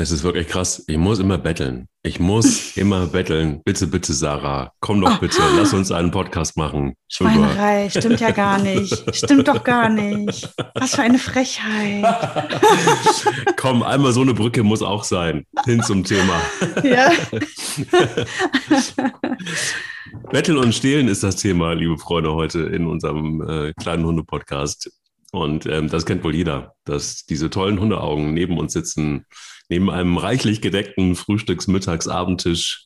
Es ist wirklich krass. Ich muss immer betteln. Ich muss immer betteln. Bitte, bitte, Sarah, komm doch bitte. Lass uns einen Podcast machen. Schweinerei, stimmt ja gar nicht. Stimmt doch gar nicht. Was für eine Frechheit. komm, einmal so eine Brücke muss auch sein. Hin zum Thema. Ja. Betteln und Stehlen ist das Thema, liebe Freunde, heute in unserem äh, kleinen Hunde-Podcast. Und ähm, das kennt wohl jeder, dass diese tollen Hundeaugen neben uns sitzen, neben einem reichlich gedeckten Frühstücks-, Mittags-, Abendtisch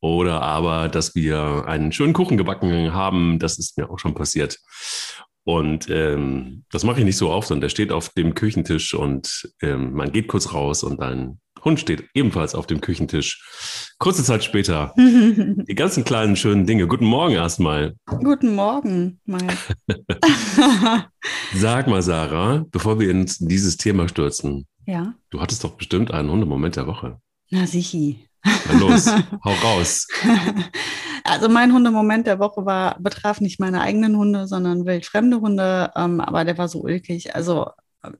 oder aber, dass wir einen schönen Kuchen gebacken haben. Das ist mir auch schon passiert. Und ähm, das mache ich nicht so oft, sondern der steht auf dem Küchentisch und ähm, man geht kurz raus und dein Hund steht ebenfalls auf dem Küchentisch. Kurze Zeit später, die ganzen kleinen schönen Dinge. Guten Morgen erstmal. Guten Morgen, Mike. Sag mal, Sarah, bevor wir in dieses Thema stürzen, ja. Du hattest doch bestimmt einen Hundemoment der Woche. Na sichi. Na los, hau raus. Also mein Hundemoment der Woche war, betraf nicht meine eigenen Hunde, sondern wildfremde Hunde, ähm, aber der war so ulkig. Also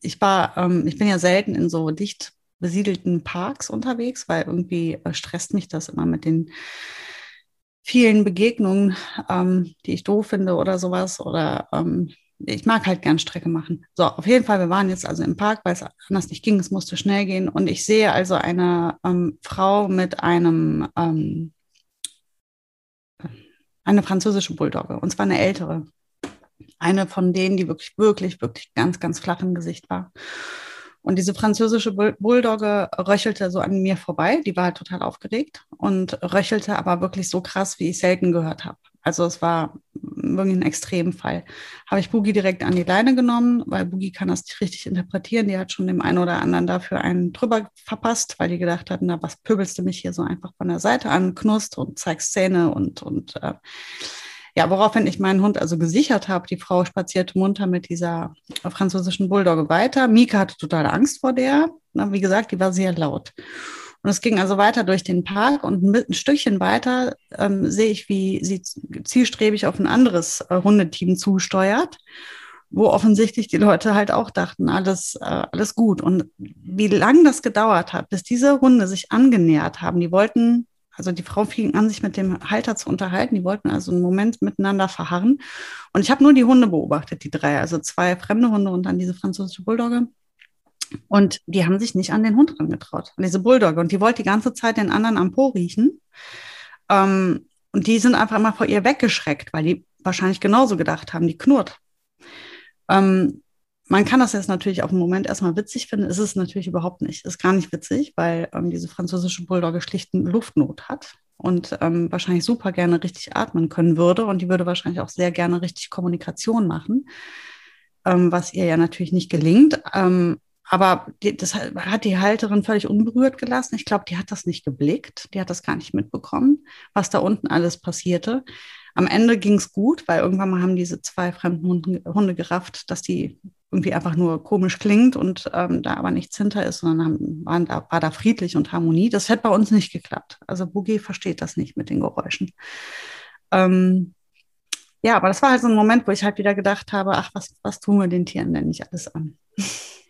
ich war, ähm, ich bin ja selten in so dicht besiedelten Parks unterwegs, weil irgendwie äh, stresst mich das immer mit den vielen Begegnungen, ähm, die ich doof finde oder sowas. Oder ähm, ich mag halt gern Strecke machen. So, auf jeden Fall, wir waren jetzt also im Park, weil es anders nicht ging, es musste schnell gehen. Und ich sehe also eine ähm, Frau mit einem, ähm, eine französische Bulldogge, und zwar eine ältere. Eine von denen, die wirklich, wirklich, wirklich ganz, ganz flach im Gesicht war. Und diese französische Bulldogge röchelte so an mir vorbei. Die war halt total aufgeregt und röchelte aber wirklich so krass, wie ich selten gehört habe. Also es war wirklich ein Extremfall. Habe ich Boogie direkt an die Leine genommen, weil Boogie kann das nicht richtig interpretieren. Die hat schon dem einen oder anderen dafür einen drüber verpasst, weil die gedacht hatten, na, was pöbelst du mich hier so einfach von der Seite an, knust und zeigst Zähne und, und äh, ja, woraufhin ich meinen Hund also gesichert habe. Die Frau spazierte munter mit dieser französischen Bulldogge weiter. Mika hatte totale Angst vor der. Na, wie gesagt, die war sehr laut. Und es ging also weiter durch den Park und ein Stückchen weiter ähm, sehe ich, wie sie zielstrebig auf ein anderes äh, Hundeteam zusteuert, wo offensichtlich die Leute halt auch dachten, alles, äh, alles gut. Und wie lange das gedauert hat, bis diese Hunde sich angenähert haben, die wollten also die Frau fing an, sich mit dem Halter zu unterhalten. Die wollten also einen Moment miteinander verharren. Und ich habe nur die Hunde beobachtet, die drei, also zwei fremde Hunde und dann diese französische Bulldogge. Und die haben sich nicht an den Hund rangetraut, an diese Bulldogge. Und die wollte die ganze Zeit den anderen am Po riechen. Ähm, und die sind einfach immer vor ihr weggeschreckt, weil die wahrscheinlich genauso gedacht haben, die knurrt. Ähm, man kann das jetzt natürlich auf den Moment erstmal witzig finden. Ist es natürlich überhaupt nicht. Ist gar nicht witzig, weil ähm, diese französische Bulldogge schlichten Luftnot hat und ähm, wahrscheinlich super gerne richtig atmen können würde. Und die würde wahrscheinlich auch sehr gerne richtig Kommunikation machen, ähm, was ihr ja natürlich nicht gelingt. Ähm, aber die, das hat die Halterin völlig unberührt gelassen. Ich glaube, die hat das nicht geblickt. Die hat das gar nicht mitbekommen, was da unten alles passierte. Am Ende ging es gut, weil irgendwann mal haben diese zwei fremden Hunde, Hunde gerafft, dass die irgendwie einfach nur komisch klingt und ähm, da aber nichts hinter ist, sondern haben, waren da, war da friedlich und Harmonie. Das hätte bei uns nicht geklappt. Also Boogie versteht das nicht mit den Geräuschen. Ähm, ja, aber das war halt so ein Moment, wo ich halt wieder gedacht habe, ach, was, was tun wir den Tieren denn nicht alles an?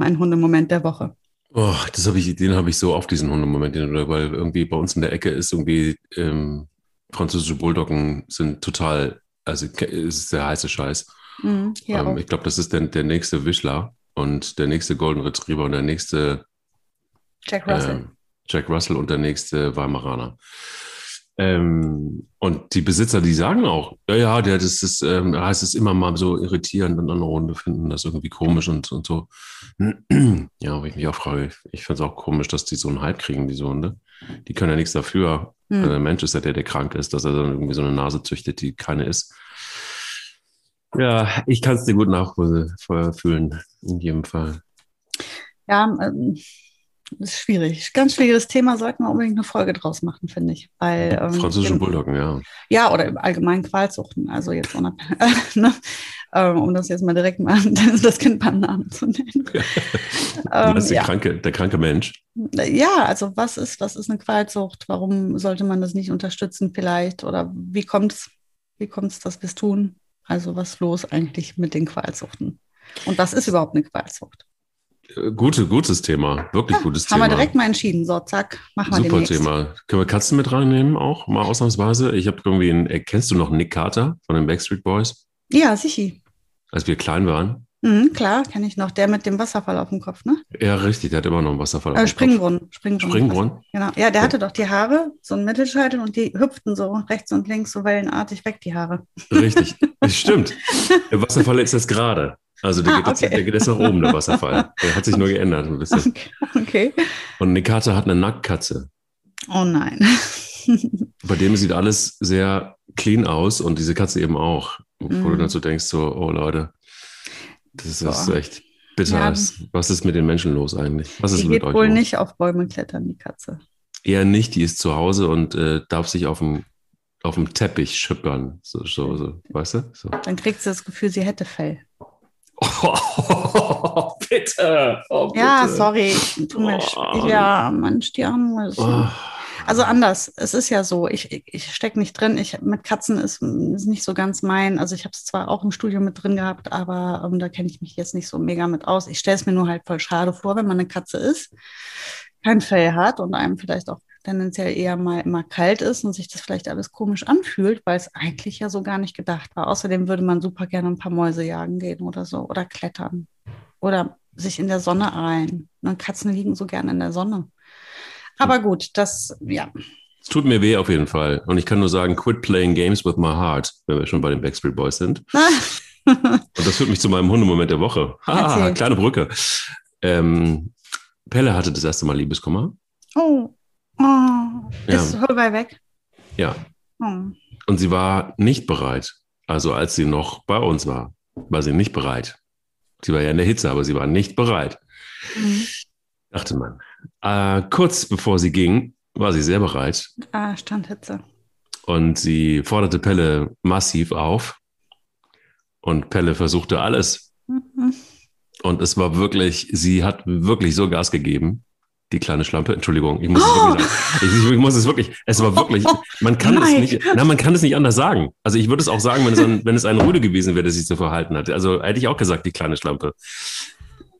mein Hundemoment der Woche. Oh, das habe ich, den habe ich so oft, diesen Hundemoment, weil irgendwie bei uns in der Ecke ist irgendwie ähm, französische Bulldoggen sind total, also ist der heiße Scheiß. Mhm, ähm, ich glaube, das ist der, der nächste Wischler und der nächste Golden Retriever und der nächste Jack Russell. Ähm, Jack Russell und der nächste Weimaraner. Ähm, und die Besitzer, die sagen auch, ja, ja, der, das ist, ähm, heißt es immer mal so irritierend und andere Hunde finden das irgendwie komisch und, und so. ja, wo ich mich auch frage, ich, finde es auch komisch, dass die so einen Hype kriegen, diese Hunde. Die können ja nichts dafür. Hm. Also der Mensch ist ja der, der krank ist, dass er dann irgendwie so eine Nase züchtet, die keine ist. Ja, ich kann es dir gut nachfühlen, in jedem Fall. Ja, ähm, ist schwierig. Ganz schwieriges Thema, sollten wir unbedingt eine Folge draus machen, finde ich. Weil, ähm, Französische Bulldoggen, ja. Ja, oder im allgemeinen Qualzuchten. Also jetzt ne? ähm, um das jetzt mal direkt mal das Kind beim Namen zu nennen. ähm, das ist der, ja. kranke, der kranke Mensch. Ja, also was ist, was ist eine Qualzucht? Warum sollte man das nicht unterstützen vielleicht? Oder wie kommt es Wie kommt es, dass wir es tun? Also was ist los eigentlich mit den Qualzuchten? Und was ist überhaupt eine Qualzucht? Gute, gutes Thema. Wirklich Ja, gutes haben Thema. wir direkt mal entschieden. So, zack, machen wir Super demnächst. Thema. Können wir Katzen mit reinnehmen auch, mal ausnahmsweise? Ich habe irgendwie einen, äh, kennst du noch Nick Carter von den Backstreet Boys? Ja, sicher. Als wir klein waren? Mhm, klar, kenne ich noch. Der mit dem Wasserfall auf dem Kopf, ne? Ja, richtig, der hat immer noch einen Wasserfall. auf Äh, dem Kopf. Springbrunnen. Springbrunnen. Springbrunnen? Genau. Ja, der hatte doch die Haare, so ein Mittelscheitel und die hüpften so rechts und links so wellenartig weg, die Haare. Richtig, das stimmt. Der Wasserfall ist jetzt gerade. Also der, Ah, geht jetzt, okay. der geht jetzt nach oben, der Wasserfall. Der hat sich nur geändert ein bisschen. Okay. Und Nick Carter hat eine Nacktkatze. Oh nein. Bei dem sieht alles sehr clean aus und diese Katze eben auch. Wo Mhm. du dann so denkst, so, oh Leute, das ist, das ist Boah. echt bitter. Ja. Was ist mit den Menschen los eigentlich? Was ist Die mit geht euch wohl los? nicht auf Bäume klettern, die Katze. Eher nicht, die ist zu Hause und äh, darf sich auf dem, auf dem Teppich schippern. So, so, so, weißt du? So. Dann kriegt sie das Gefühl, sie hätte Fell. Oh, bitte. Oh, Ja, bitte. sorry. ich- Tut mir Oh. ja, Mensch, die Arme. Oh. Also anders. Es ist ja so, ich, ich, ich stecke nicht drin. Ich, mit Katzen ist, ist nicht so ganz mein. Also ich habe es zwar auch im Studio mit drin gehabt, aber ähm, da kenne ich mich jetzt nicht so mega mit aus. Ich stelle es mir nur halt voll schade vor, wenn man eine Katze ist, kein Fell hat und einem vielleicht auch tendenziell eher mal immer kalt ist und sich das vielleicht alles komisch anfühlt, weil es eigentlich ja so gar nicht gedacht war. Außerdem würde man super gerne ein paar Mäuse jagen gehen oder so oder klettern oder sich in der Sonne reihen. Und Katzen liegen so gerne in der Sonne. Aber gut, das, ja. Es tut mir weh auf jeden Fall. Und ich kann nur sagen, quit playing games with my heart, wenn wir schon bei den Backstreet Boys sind. Und das führt mich zu meinem Hundemoment der Woche. Ah, kleine Brücke. Ähm, Pelle hatte das erste Mal Liebeskummer. oh. Ja. ist Holbein weg? Ja. Oh. Und sie war nicht bereit. Also als sie noch bei uns war, war sie nicht bereit. Sie war ja in der Hitze, aber sie war nicht bereit. Mhm. Dachte man. Äh, kurz bevor sie ging, war sie sehr bereit. Ah, Standhitze. Und sie forderte Pelle massiv auf. Und Pelle versuchte alles. Mhm. Und es war wirklich, sie hat wirklich so Gas gegeben. Die kleine Schlampe, Entschuldigung, ich muss es Oh! wirklich sagen. Ich, ich muss es wirklich, es war wirklich, man kann es nicht, na, man kann es nicht anders sagen. Also ich würde es auch sagen, wenn es ein, wenn es ein Rüde gewesen wäre, der sich so verhalten hat. Also hätte ich auch gesagt, die kleine Schlampe.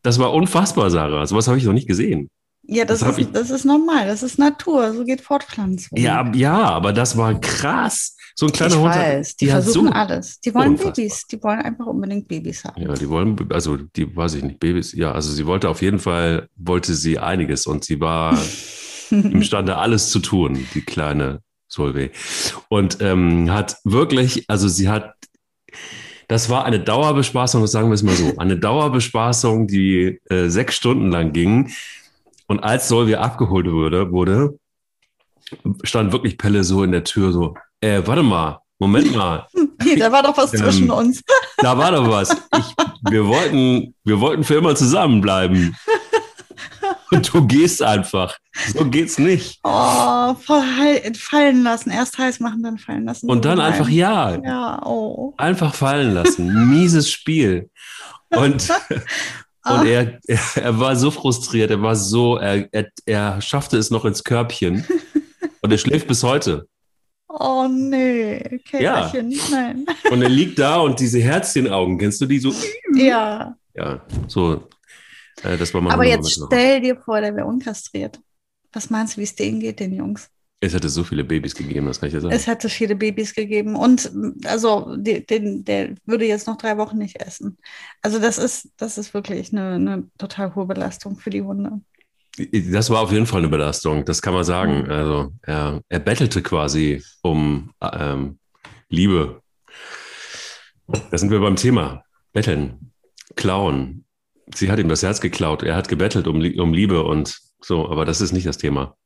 Das war unfassbar, Sarah. Sowas habe ich noch nicht gesehen. Ja, das, Das hab ich- ist, das ist normal, das ist Natur, so geht Fortpflanzung. Ja, ja, aber das war krass. So ein kleiner ich Hund. weiß, die hat versuchen so, alles. Die wollen Unfassbar. Babys, die wollen einfach unbedingt Babys haben. Ja, die wollen, also die weiß ich nicht, Babys. Ja, also sie wollte auf jeden Fall, wollte sie einiges und sie war imstande, alles zu tun, die kleine Solveig. Und ähm, hat wirklich, also sie hat, das war eine Dauerbespaßung, sagen wir es mal so, eine Dauerbespaßung, die äh, sechs Stunden lang ging. Und als Solveig abgeholt wurde, wurde, stand wirklich Pelle so in der Tür so, äh, warte mal, Moment mal, Hey, da war doch was Ähm, zwischen uns. da war doch was. Ich, wir, wollten, wir wollten für immer zusammenbleiben. Und du gehst einfach. So geht's nicht. Oh, fallen lassen. Erst heiß machen, dann fallen lassen. Und dann einfach ja. Ja, oh. Einfach fallen lassen. Mieses Spiel. Und, und er, er, er war so frustriert. Er war so, er, er, er schaffte es noch ins Körbchen. Und er schläft bis heute. Oh nee, Ja. Käferchen, nein. Und er liegt da und diese Herzchenaugen, kennst du die so? Ja, Ja, so. Äh, das war mal aber jetzt stell dir vor, der wäre unkastriert. Was meinst du, wie es denen geht, den Jungs? Es hätte so viele Babys gegeben, das kann ich dir sagen. Es hätte viele Babys gegeben und also die, den, der würde jetzt noch drei Wochen nicht essen. Also das ist, das ist wirklich eine, eine total hohe Belastung für die Hunde. Das war auf jeden Fall eine Belastung, das kann man sagen. Mhm. Also er, er bettelte quasi um ähm, Liebe. Da sind wir beim Thema. Betteln, klauen. Sie hat ihm das Herz geklaut. Er hat gebettelt um, um Liebe und so, aber das ist nicht das Thema.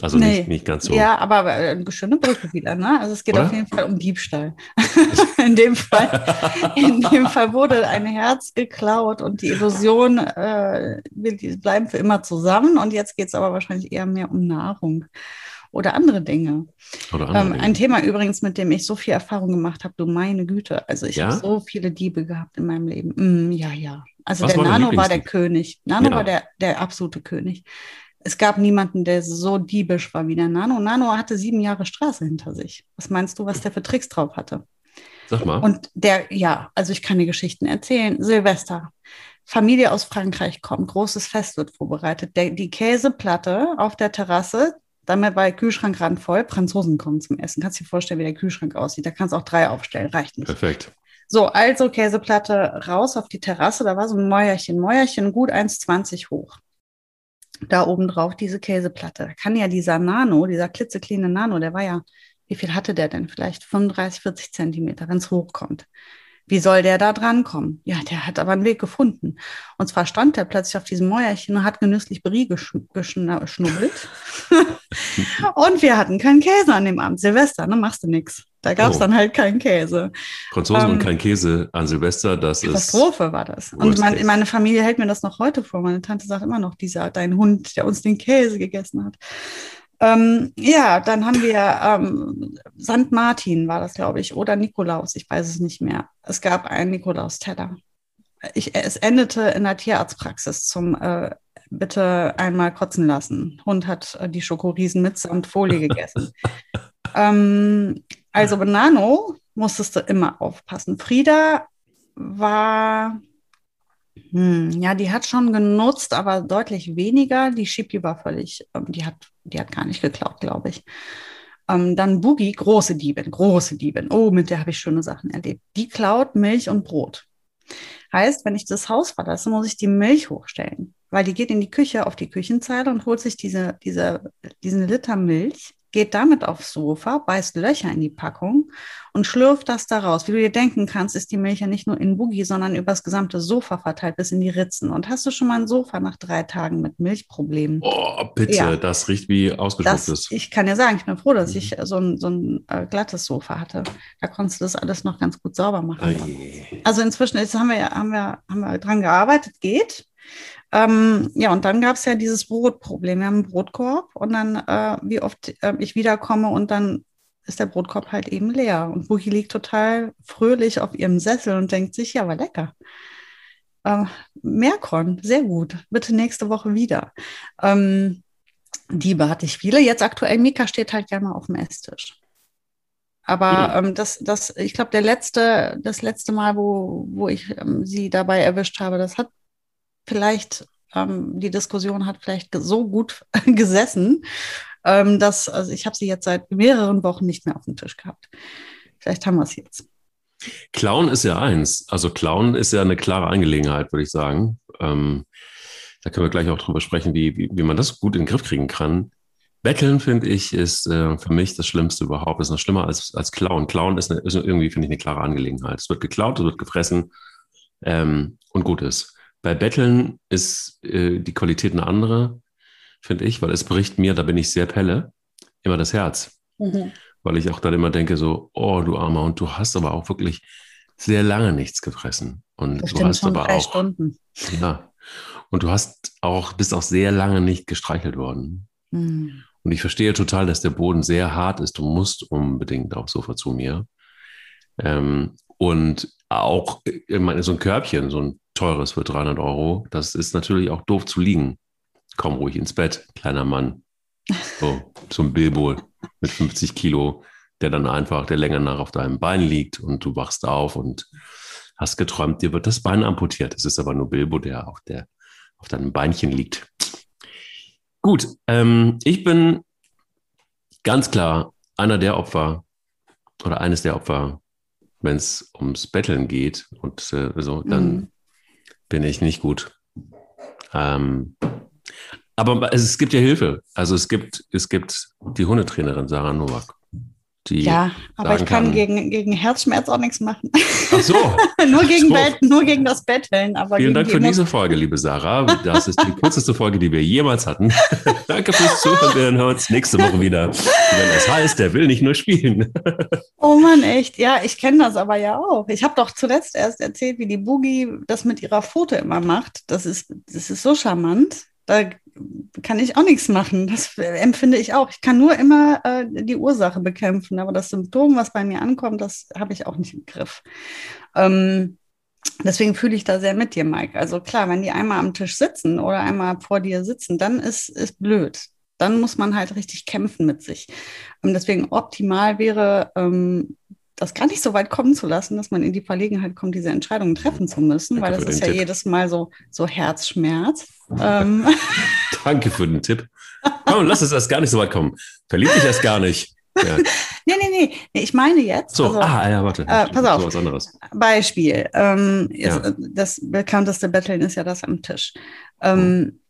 Also Nee. nicht, nicht ganz so. Ja, aber äh, eine schöne Brücke wieder, ne? Also es geht Oder? auf jeden Fall um Diebstahl. in dem Fall, in dem Fall wurde ein Herz geklaut und die Illusion, äh, wir die bleiben für immer zusammen. Und jetzt geht es aber wahrscheinlich eher mehr um Nahrung oder andere Dinge. Oder andere Ähm, Dinge. ein Thema übrigens, mit dem ich so viel Erfahrung gemacht habe, du meine Güte. Also ich Ja? habe so viele Diebe gehabt in meinem Leben. Mm, ja, ja. Also Was der war Nano war der? König. Nano Ja. war der, der absolute König. Es gab niemanden, der so diebisch war wie der Nano. Nano hatte sieben Jahre Straße hinter sich. Was meinst du, was der für Tricks drauf hatte? Sag mal. Und der, ja, also ich kann die Geschichten erzählen. Silvester. Familie aus Frankreich kommt, großes Fest wird vorbereitet. Der, die Käseplatte auf der Terrasse, damit war der Kühlschrank randvoll. Franzosen kommen zum Essen. Kannst du dir vorstellen, wie der Kühlschrank aussieht? Da kannst du auch drei aufstellen, reicht nicht. Perfekt. So, also Käseplatte raus auf die Terrasse. Da war so ein Mäuerchen, Mäuerchen gut 1,20 hoch. Da oben drauf diese Käseplatte. Da kann ja dieser Nano, dieser klitzekleine Nano, der war ja, wie viel hatte der denn? Vielleicht 35, 40 Zentimeter, wenn es hochkommt. Wie soll der da drankommen? Ja, der hat aber einen Weg gefunden. Und zwar stand er plötzlich auf diesem Mäuerchen und hat genüsslich Brie geschnubbelt. und wir hatten keinen Käse an dem Abend. Silvester, ne? Machst du nichts. Da gab es oh. dann halt keinen Käse. Franzosen ähm, und kein Käse an Silvester, das Katastrophe ist. Katastrophe war das. Und mein, meine Familie hält mir das noch heute vor. Meine Tante sagt immer noch, dieser dein Hund, der uns den Käse gegessen hat. Ähm, ja, dann haben wir ähm, St. Martin, war das, glaube ich, oder Nikolaus, ich weiß es nicht mehr. Es gab einen Nikolausteller. Ich, es endete in der Tierarztpraxis zum äh, bitte einmal kotzen lassen. Hund hat äh, die Schokoriesen mitsamt Folie gegessen. ähm, also Benano musstest du immer aufpassen. Frieda war hm, ja, die hat schon genutzt, aber deutlich weniger. Die Shipi war völlig, ähm, die hat, die hat gar nicht geklaut, glaube ich. Ähm, dann Boogie, große Diebin, große Diebin. Oh, mit der habe ich schöne Sachen erlebt. Die klaut Milch und Brot. Heißt, wenn ich das Haus verlasse, muss ich die Milch hochstellen, weil die geht in die Küche auf die Küchenzeile und holt sich diese, diese, diesen Liter Milch geht damit aufs Sofa, beißt Löcher in die Packung und schlürft das da raus. Wie du dir denken kannst, ist die Milch ja nicht nur in Boogie, sondern über das gesamte Sofa verteilt bis in die Ritzen. Und hast du schon mal ein Sofa nach drei Tagen mit Milchproblemen? Oh, bitte, ja. das riecht wie ausgespucktes. Ich kann ja sagen, ich bin froh, dass mhm. ich so ein, so ein äh, glattes Sofa hatte. Da konntest du das alles noch ganz gut sauber machen. Ei. Also inzwischen jetzt haben wir, haben, wir, haben wir dran gearbeitet, geht. Ähm, ja, und dann gab es ja dieses Brotproblem. Wir haben einen Brotkorb und dann, äh, wie oft äh, ich wiederkomme und dann ist der Brotkorb halt eben leer. Und Buchi liegt total fröhlich auf ihrem Sessel und denkt sich, ja, war lecker. Äh, Meerkorn, sehr gut. Bitte nächste Woche wieder. Ähm, Diebe hatte ich viele. Jetzt aktuell, Mika steht halt gerne mal auf dem Esstisch. Aber mhm. ähm, das, das, ich glaube, der letzte, das letzte Mal, wo, wo ich ähm, sie dabei erwischt habe, das hat vielleicht ähm, die Diskussion hat vielleicht so gut gesessen, ähm, dass also ich habe sie jetzt seit mehreren Wochen nicht mehr auf dem Tisch gehabt. Vielleicht haben wir es jetzt. Klauen ist ja eins. Also Klauen ist ja eine klare Angelegenheit, würde ich sagen. Ähm, da können wir gleich auch drüber sprechen, wie, wie, wie man das gut in den Griff kriegen kann. Betteln, finde ich, ist äh, für mich das Schlimmste überhaupt. Ist noch schlimmer als, als Klauen. Klauen ist, eine, ist irgendwie, finde ich, eine klare Angelegenheit. Es wird geklaut, es wird gefressen ähm, und gut ist. Bei Betteln ist äh, die Qualität eine andere, finde ich, weil es bricht mir, da bin ich sehr pelle, immer das Herz. Mhm. Weil ich auch dann immer denke, so, oh, du Armer, und du hast aber auch wirklich sehr lange nichts gefressen. Und das du hast aber drei auch. Stunden. Ja. Und du hast auch, bist auch sehr lange nicht gestreichelt worden. Mhm. Und ich verstehe total, dass der Boden sehr hart ist. Du musst unbedingt aufs Sofa zu mir. Ähm, und auch, ich meine, so ein Körbchen, so ein teures für 300 Euro. Das ist natürlich auch doof zu liegen. Komm ruhig ins Bett, kleiner Mann. So, ein Bilbo mit 50 Kilo, der dann einfach der Länge nach auf deinem Bein liegt und du wachst auf und hast geträumt, dir wird das Bein amputiert. Es ist aber nur Bilbo, der auf, der, auf deinem Beinchen liegt. Gut, ähm, ich bin ganz klar einer der Opfer oder eines der Opfer, wenn es ums Betteln geht und äh, so, dann mhm bin ich nicht gut. Ähm, aber es gibt ja Hilfe. Also es gibt, es gibt die Hundetrainerin Sarah Nowak die. Ja, aber ich kann, kann, gegen, gegen Herzschmerz auch nichts machen. Ach so. nur, gegen so. Bett, nur gegen das Betteln. Aber Vielen Dank für diese Folge, liebe Sarah. Das ist die kürzeste Folge, die wir jemals hatten. Danke fürs Zuhören. Wir hören uns nächste Woche wieder. Wenn es heißt, der will nicht nur spielen. oh Mann, echt. Ja, ich kenne das aber ja auch. Ich habe doch zuletzt erst erzählt, wie die Boogie das mit ihrer Pfote immer macht. Das ist, das ist so charmant. Da kann ich auch nichts machen. Das empfinde ich auch. Ich kann nur immer äh, die Ursache bekämpfen, aber das Symptom, was bei mir ankommt, das habe ich auch nicht im Griff. Ähm, deswegen fühle ich da sehr mit dir, Mike. Also klar, wenn die einmal am Tisch sitzen oder einmal vor dir sitzen, dann ist es blöd. Dann muss man halt richtig kämpfen mit sich. Und deswegen optimal wäre, ähm, das gar nicht so weit kommen zu lassen, dass man in die Verlegenheit kommt, diese Entscheidungen treffen zu müssen, Danke weil das ist ja Tipp. jedes Mal so, so Herzschmerz. ähm. Danke für den Tipp. Komm, lass es erst gar nicht so weit kommen. Verlieb dich erst gar nicht. Ja. nee, nee, nee, nee. Ich meine jetzt. So, also, ah, ja, warte. Äh, pass auf. So Beispiel. Ähm, ja. Äh, das bekannteste Betteln ist ja das am Tisch. Ähm,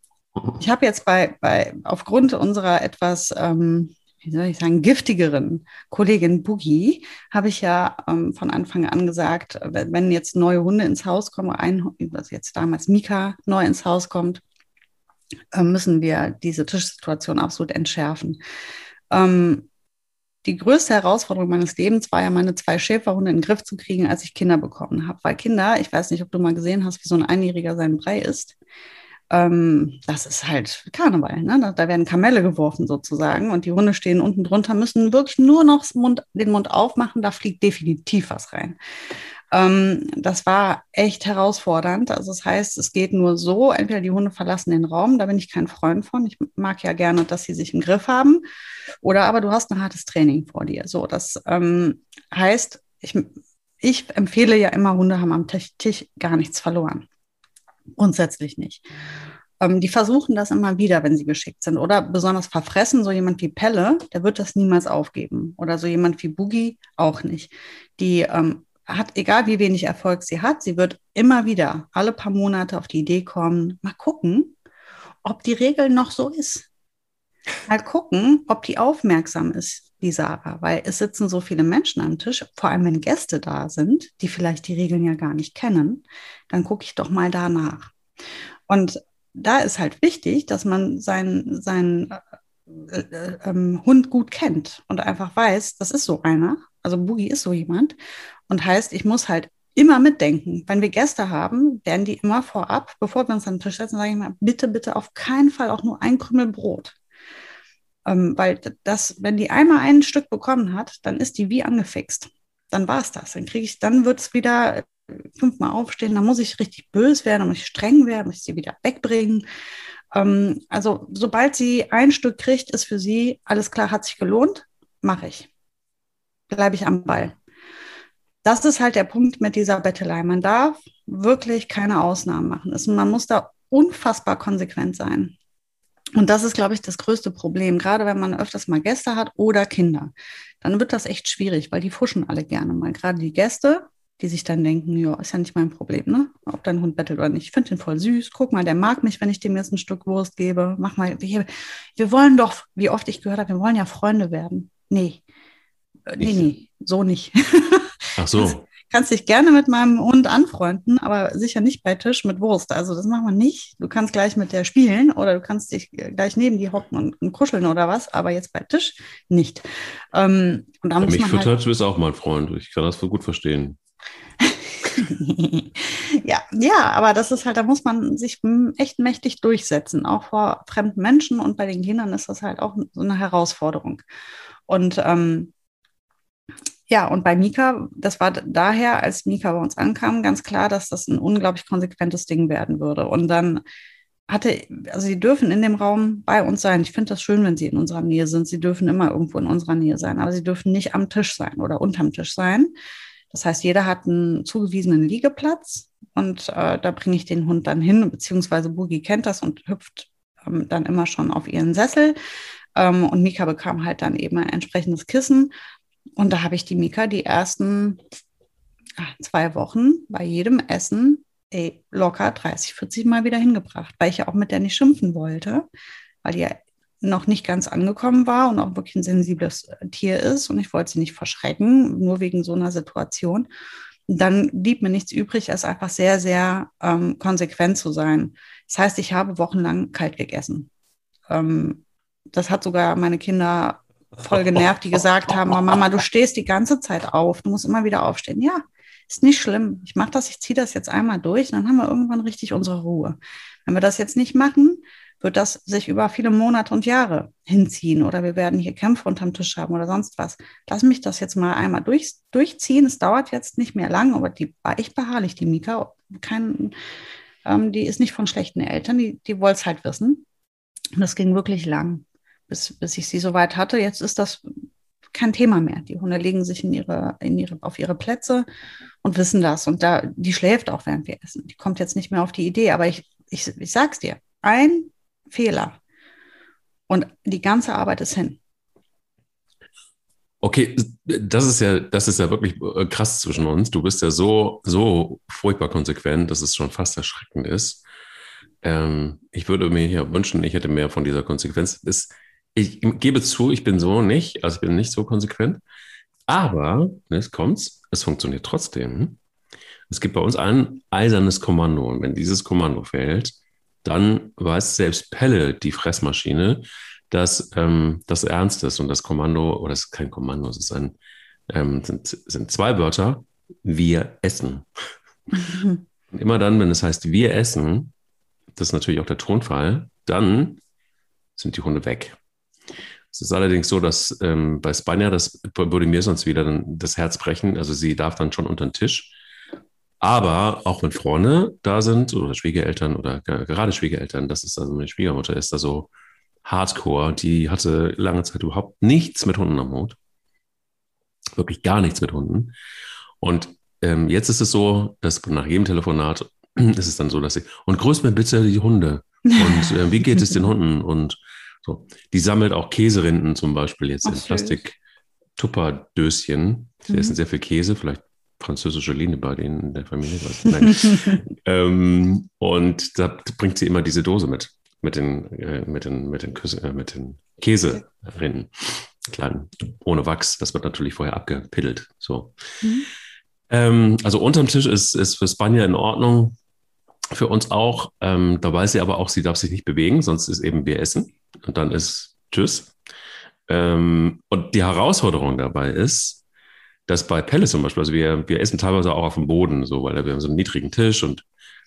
ich habe jetzt bei, bei, aufgrund unserer etwas, ähm, wie soll ich sagen, giftigeren Kollegin Boogie, habe ich ja ähm, von Anfang an gesagt, wenn jetzt neue Hunde ins Haus kommen, ein, was jetzt damals Mika neu ins Haus kommt, äh, müssen wir diese Tischsituation absolut entschärfen. Ähm, die größte Herausforderung meines Lebens war ja, meine zwei Schäferhunde in den Griff zu kriegen, als ich Kinder bekommen habe. Weil Kinder, ich weiß nicht, ob du mal gesehen hast, wie so ein Einjähriger seinen Brei isst. Ähm, das ist halt Karneval. Ne? Da, da, werden Kamelle geworfen sozusagen und die Hunde stehen unten drunter, müssen wirklich nur noch Mund, den Mund aufmachen, da fliegt definitiv was rein. Ähm, das war echt herausfordernd. Also das heißt, es geht nur so, entweder die Hunde verlassen den Raum, da bin ich kein Freund von. Ich mag ja gerne, dass sie sich im Griff haben. Oder aber du hast ein hartes Training vor dir. So, das ähm, heißt, ich, ich empfehle ja immer, Hunde haben am Tisch, Tisch gar nichts verloren. Grundsätzlich nicht. Ähm, die versuchen das immer wieder, wenn sie geschickt sind. Oder besonders verfressen, so jemand wie Pelle, der wird das niemals aufgeben. Oder so jemand wie Boogie auch nicht. Die ähm, hat, egal wie wenig Erfolg sie hat, sie wird immer wieder alle paar Monate auf die Idee kommen, mal gucken, ob die Regel noch so ist. Mal gucken, ob die aufmerksam ist, die Sarah, weil es sitzen so viele Menschen am Tisch, vor allem wenn Gäste da sind, die vielleicht die Regeln ja gar nicht kennen, dann gucke ich doch mal danach. Und da ist halt wichtig, dass man seinen, seinen äh, äh, ähm, Hund gut kennt und einfach weiß, das ist so einer. Also Boogie ist so jemand. Und heißt, ich muss halt immer mitdenken. Wenn wir Gäste haben, werden die immer vorab, bevor wir uns an den Tisch setzen, sage ich mal, bitte, bitte auf keinen Fall auch nur ein Krümel Brot. Ähm, weil das, wenn die einmal ein Stück bekommen hat, dann ist die wie angefixt. Dann war es das. Dann kriege ich, dann wird es wieder fünfmal aufstehen, dann muss ich richtig böse werden, dann muss ich streng werden, muss ich sie wieder wegbringen. Ähm, also sobald sie ein Stück kriegt, ist für sie alles klar, hat sich gelohnt, mache ich. Bleibe ich am Ball das ist halt der Punkt mit dieser Bettelei. Man darf wirklich keine Ausnahmen machen. man muss da unfassbar konsequent sein. Und das ist, glaube ich, das größte Problem, gerade wenn man öfters mal Gäste hat oder Kinder. Dann wird das echt schwierig, weil die fuschen alle gerne mal. Gerade die Gäste, die sich dann denken, ja, ist ja nicht mein Problem, ne? Ob dein Hund bettelt oder nicht. Ich finde den voll süß. Guck mal, der mag mich, wenn ich dem jetzt ein Stück Wurst gebe. Mach mal, wir, wir wollen doch, wie oft ich gehört habe, wir wollen ja Freunde werden. Nee. Äh, nee, nee, so nicht. Ach so. Kannst, dich gerne mit meinem Hund anfreunden, aber sicher nicht bei Tisch mit Wurst. Also das machen wir nicht. Du kannst gleich mit der spielen oder du kannst dich gleich neben die hocken und, und kuscheln oder was, aber jetzt bei Tisch nicht. Ähm, und da muss mich man füttert, halt, du bist auch mein Freund. Ich kann das wohl gut verstehen. ja, ja, aber das ist halt, da muss man sich echt mächtig durchsetzen, auch vor fremden Menschen und bei den Kindern ist das halt auch so eine Herausforderung. Und ähm, ja, und bei Mika, das war daher, als Mika bei uns ankam, ganz klar, dass das ein unglaublich konsequentes Ding werden würde. Und dann hatte, also sie dürfen in dem Raum bei uns sein. Ich finde das schön, wenn sie in unserer Nähe sind. Sie dürfen immer irgendwo in unserer Nähe sein, aber sie dürfen nicht am Tisch sein oder unterm Tisch sein. Das heißt, jeder hat einen zugewiesenen Liegeplatz und äh, da bringe ich den Hund dann hin, beziehungsweise Boogie kennt das und hüpft ähm, dann immer schon auf ihren Sessel. Ähm, und Mika bekam halt dann eben ein entsprechendes Kissen und da habe ich die Mika die ersten ach, zwei Wochen bei jedem Essen ey, locker 30, 40 Mal wieder hingebracht, weil ich ja auch mit der nicht schimpfen wollte, weil die ja noch nicht ganz angekommen war und auch wirklich ein sensibles Tier ist und ich wollte sie nicht verschrecken, nur wegen so einer Situation. Dann blieb mir nichts übrig, als einfach sehr, sehr ähm, konsequent zu sein. Das heißt, ich habe wochenlang kalt gegessen. Ähm, das hat sogar meine Kinder voll genervt, die gesagt haben, oh, Mama, du stehst die ganze Zeit auf, du musst immer wieder aufstehen. Ja, ist nicht schlimm. Ich mache das, ich ziehe das jetzt einmal durch, dann haben wir irgendwann richtig unsere Ruhe. Wenn wir das jetzt nicht machen, wird das sich über viele Monate und Jahre hinziehen oder wir werden hier Kämpfe unterm Tisch haben oder sonst was. Lass mich das jetzt mal einmal durch, durchziehen. Es dauert jetzt nicht mehr lang, aber die war echt beharrlich, die Mika. Kein, ähm, die ist nicht von schlechten Eltern, die, die wollte es halt wissen. Und das ging wirklich lang bis, bis ich sie so weit hatte. Jetzt ist das kein Thema mehr. Die Hunde legen sich in ihre, in ihre, auf ihre Plätze und wissen das. Und da, die schläft auch, während wir essen. Die kommt jetzt nicht mehr auf die Idee. Aber ich, ich, ich sag's dir, ein Fehler und die ganze Arbeit ist hin. Okay, das ist ja, das ist ja wirklich äh, krass zwischen uns. Du bist ja so, so furchtbar konsequent, dass es schon fast erschreckend ist. Ähm, ich würde mir hier wünschen, ich hätte mehr von dieser Konsequenz. Das, ich gebe zu, ich bin so nicht, also ich bin nicht so konsequent. Aber, es kommt's, es funktioniert trotzdem. Es gibt bei uns ein eisernes Kommando. Und wenn dieses Kommando fällt, dann weiß selbst Pelle, die Fressmaschine, dass ähm, das ernst ist und das Kommando, oder es ist kein Kommando, es ist ein, ähm, sind, sind zwei Wörter, wir essen. Und immer dann, wenn es heißt wir essen, das ist natürlich auch der Tonfall, dann sind die Hunde weg. Es ist allerdings so, dass ähm, bei Spanja, das würde mir sonst wieder dann das Herz brechen. Also sie darf dann schon unter den Tisch. Aber auch wenn Freunde da sind oder Schwiegereltern oder gerade Schwiegereltern, das ist also meine Schwiegermutter, ist da so hardcore. Die hatte lange Zeit überhaupt nichts mit Hunden am Hut. Wirklich gar nichts mit Hunden. Und ähm, jetzt ist es so, dass nach jedem Telefonat ist es dann so, dass sie, und grüßt mir bitte die Hunde. Und äh, wie geht es den Hunden? Und so. Die sammelt auch Käserinden zum Beispiel jetzt Ach, in Plastik-Tupperdöschen. Sie mhm. essen sehr viel Käse, vielleicht französische Linie bei denen in der Familie. ähm, und da bringt sie immer diese Dose mit, mit den, äh, mit den, mit den, Küsse, äh, mit den Käserinden, kleinen, ohne Wachs. Das wird natürlich vorher abgepiddelt. So. Mhm. Ähm, also unterm Tisch ist, ist für Spanier in Ordnung. Für uns auch. Ähm, da weiß sie aber auch, sie darf sich nicht bewegen, sonst ist eben wir essen. Und dann ist Tschüss. Ähm, und die Herausforderung dabei ist, dass bei Pelle zum Beispiel, also wir, wir essen teilweise auch auf dem Boden, so, weil wir haben so einen niedrigen Tisch und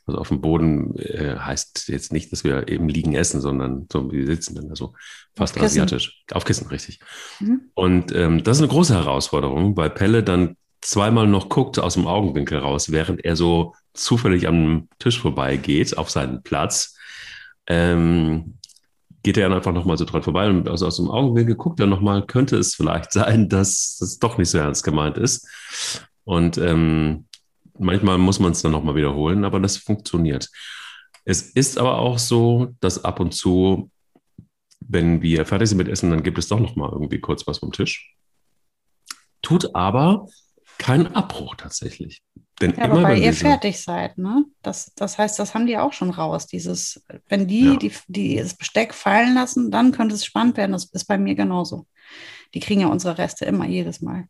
also auf dem Boden äh, heißt jetzt nicht, dass wir eben liegen essen, sondern so, wir sitzen dann so fast auf asiatisch. Auf Kissen, richtig. Mhm. Und ähm, das ist eine große Herausforderung, weil Pelle dann zweimal noch guckt aus dem Augenwinkel raus, während er so zufällig am Tisch vorbeigeht auf seinen Platz. Ähm, geht er dann einfach nochmal so dran vorbei und also aus dem Augenwinkel guckt er nochmal, könnte es vielleicht sein, dass es doch nicht so ernst gemeint ist. Und ähm, manchmal muss man es dann nochmal wiederholen, aber das funktioniert. Es ist aber auch so, dass ab und zu, wenn wir fertig sind mit Essen, dann gibt es doch nochmal irgendwie kurz was vom Tisch. Tut aber keinen Abbruch tatsächlich. Denn ja, aber weil ihr fertig seid, ne? Das, das heißt, das haben die auch schon raus. Dieses, wenn die, ja. die, die das Besteck fallen lassen, dann könnte es spannend werden. Das ist bei mir genauso. Die kriegen ja unsere Reste immer jedes Mal.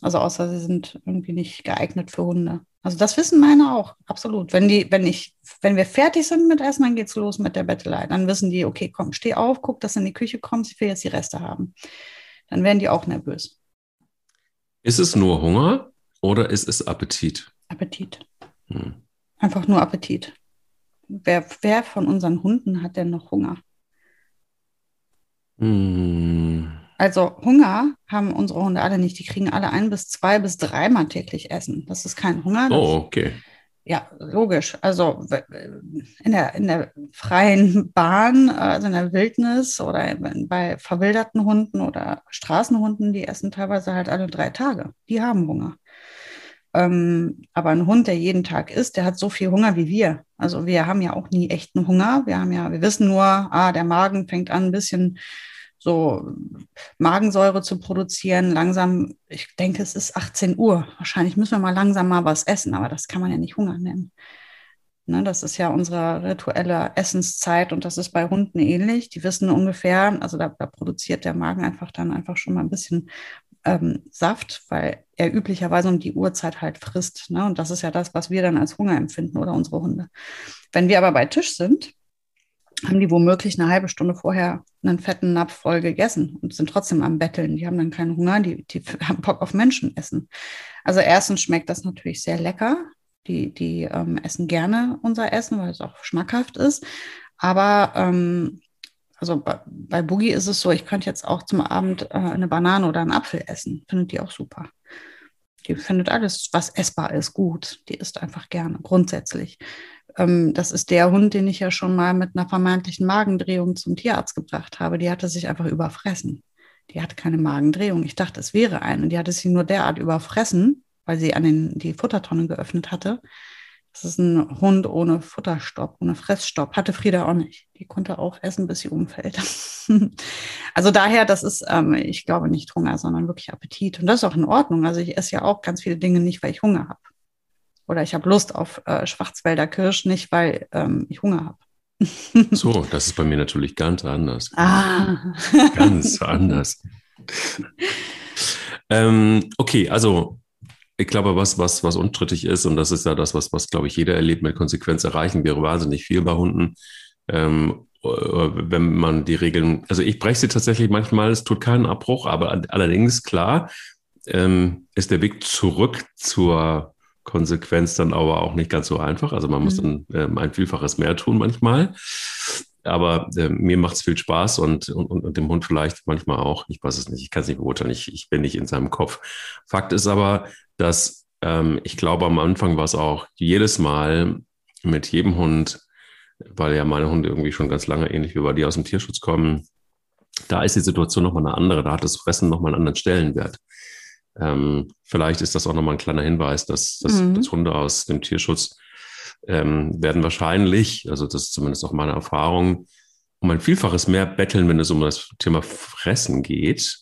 Also außer sie sind irgendwie nicht geeignet für Hunde. Also das wissen meine auch, absolut. Wenn die, wenn ich, wenn wir fertig sind mit Essen, dann geht es los mit der Bettelei. Dann wissen die, okay, komm, steh auf, guck, dass du in die Küche kommst, ich will jetzt die Reste haben. Dann werden die auch nervös. Ist es nur Hunger oder ist es Appetit? Appetit. Hm. Einfach nur Appetit. Wer, wer von unseren Hunden hat denn noch Hunger? Hm. Also Hunger haben unsere Hunde alle nicht. Die kriegen alle ein bis zwei bis dreimal täglich Essen. Das ist kein Hunger. Oh, okay. Ja, logisch. Also in der, in der freien Bahn, also in der Wildnis oder bei verwilderten Hunden oder Straßenhunden, die essen teilweise halt alle drei Tage. Die haben Hunger. Ähm, aber ein Hund, der jeden Tag isst, der hat so viel Hunger wie wir. Also wir haben ja auch nie echten Hunger. Wir haben ja, wir wissen nur, ah, der Magen fängt an, ein bisschen so Magensäure zu produzieren. Langsam, ich denke, es ist 18 Uhr. Wahrscheinlich müssen wir mal langsam mal was essen, aber das kann man ja nicht Hunger nennen. Ne, das ist ja unsere rituelle Essenszeit und das ist bei Hunden ähnlich. Die wissen ungefähr, also da, da produziert der Magen einfach dann einfach schon mal ein bisschen ähm, Saft, weil er üblicherweise um die Uhrzeit halt frisst. Ne? Und das ist ja das, was wir dann als Hunger empfinden oder unsere Hunde. Wenn wir aber bei Tisch sind, haben die womöglich eine halbe Stunde vorher einen fetten Napf voll gegessen und sind trotzdem am Betteln. Die haben dann keinen Hunger, die, die haben Bock auf Menschenessen. Also erstens schmeckt das natürlich sehr lecker. Die, die ähm, essen gerne unser Essen, weil es auch schmackhaft ist. Aber ähm, also bei, Boogie ist es so, ich könnte jetzt auch zum Abend äh, eine Banane oder einen Apfel essen. Findet die auch super. Die findet alles, was essbar ist, gut. Die isst einfach gerne, grundsätzlich. Ähm, das ist der Hund, den ich ja schon mal mit einer vermeintlichen Magendrehung zum Tierarzt gebracht habe. Die hatte sich einfach überfressen. Die hatte keine Magendrehung. Ich dachte, es wäre eine. Die hatte sie nur derart überfressen, weil sie an den, die Futtertonne geöffnet hatte. Das ist ein Hund ohne Futterstopp, ohne Fressstopp. Hatte Frieda auch nicht. Die konnte auch essen, bis sie umfällt. also daher, das ist, ähm, ich glaube, nicht Hunger, sondern wirklich Appetit. Und das ist auch in Ordnung. Also ich esse ja auch ganz viele Dinge nicht, weil ich Hunger habe. Oder ich habe Lust auf äh, Schwarzwälder Kirsch, nicht weil ähm, ich Hunger habe. So, das ist bei mir natürlich ganz anders. Ah. Ganz anders. ähm, okay, also ich glaube, was, was, was unstrittig ist, und das ist ja das, was, was glaube ich, jeder erlebt, mit Konsequenz erreichen wäre wahnsinnig viel bei Hunden. Ähm, äh, wenn man die Regeln, also ich breche sie tatsächlich manchmal, es tut keinen Abbruch, aber allerdings klar, ähm, ist der Weg zurück zur Konsequenz dann aber auch nicht ganz so einfach. Also man muss mhm. dann ähm, ein Vielfaches mehr tun manchmal. Aber äh, mir macht es viel Spaß und, und, und dem Hund vielleicht manchmal auch. Ich weiß es nicht, ich kann es nicht beurteilen, ich, ich bin nicht in seinem Kopf. Fakt ist aber, dass ähm, ich glaube, am Anfang war es auch jedes Mal mit jedem Hund, weil ja meine Hunde irgendwie schon ganz lange ähnlich wie bei dir aus dem Tierschutz kommen, da ist die Situation nochmal eine andere, da hat das Fressen nochmal einen anderen Stellenwert. Ähm, vielleicht ist das auch nochmal ein kleiner Hinweis, dass, dass, mhm. dass Hunde aus dem Tierschutz ähm, werden wahrscheinlich, also das ist zumindest auch meine Erfahrung, um ein Vielfaches mehr betteln, wenn es um das Thema Fressen geht.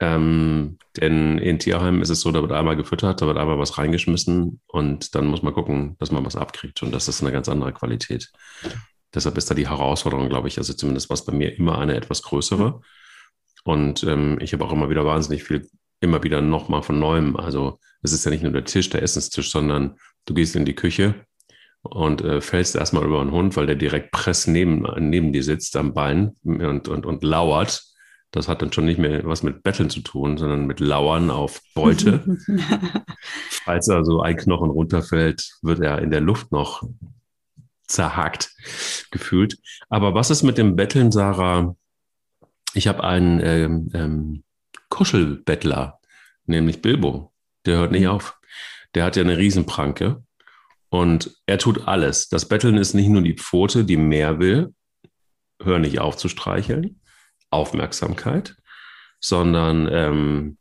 Ähm, denn in Tierheimen ist es so, da wird einmal gefüttert, da wird einmal was reingeschmissen und dann muss man gucken, dass man was abkriegt. Und das ist eine ganz andere Qualität. Deshalb ist da die Herausforderung, glaube ich, also zumindest was bei mir immer eine etwas größere. Und ähm, ich habe auch immer wieder wahnsinnig viel immer wieder nochmal von neuem. Also es ist ja nicht nur der Tisch, der Essenstisch, sondern du gehst in die Küche und äh, fällst erstmal über einen Hund, weil der direkt press neben, neben dir sitzt am Bein und, und, und lauert. Das hat dann schon nicht mehr was mit Betteln zu tun, sondern mit Lauern auf Beute. Falls also ein Knochen runterfällt, wird er in der Luft noch zerhackt gefühlt. Aber was ist mit dem Betteln, Sarah? Ich habe einen ähm, ähm, Kuschelbettler, nämlich Bilbo. Der hört nicht mhm. auf. Der hat ja eine Riesenpranke und er tut alles. Das Betteln ist nicht nur die Pfote, die mehr will, hör nicht auf zu streicheln, Aufmerksamkeit, sondern ähm,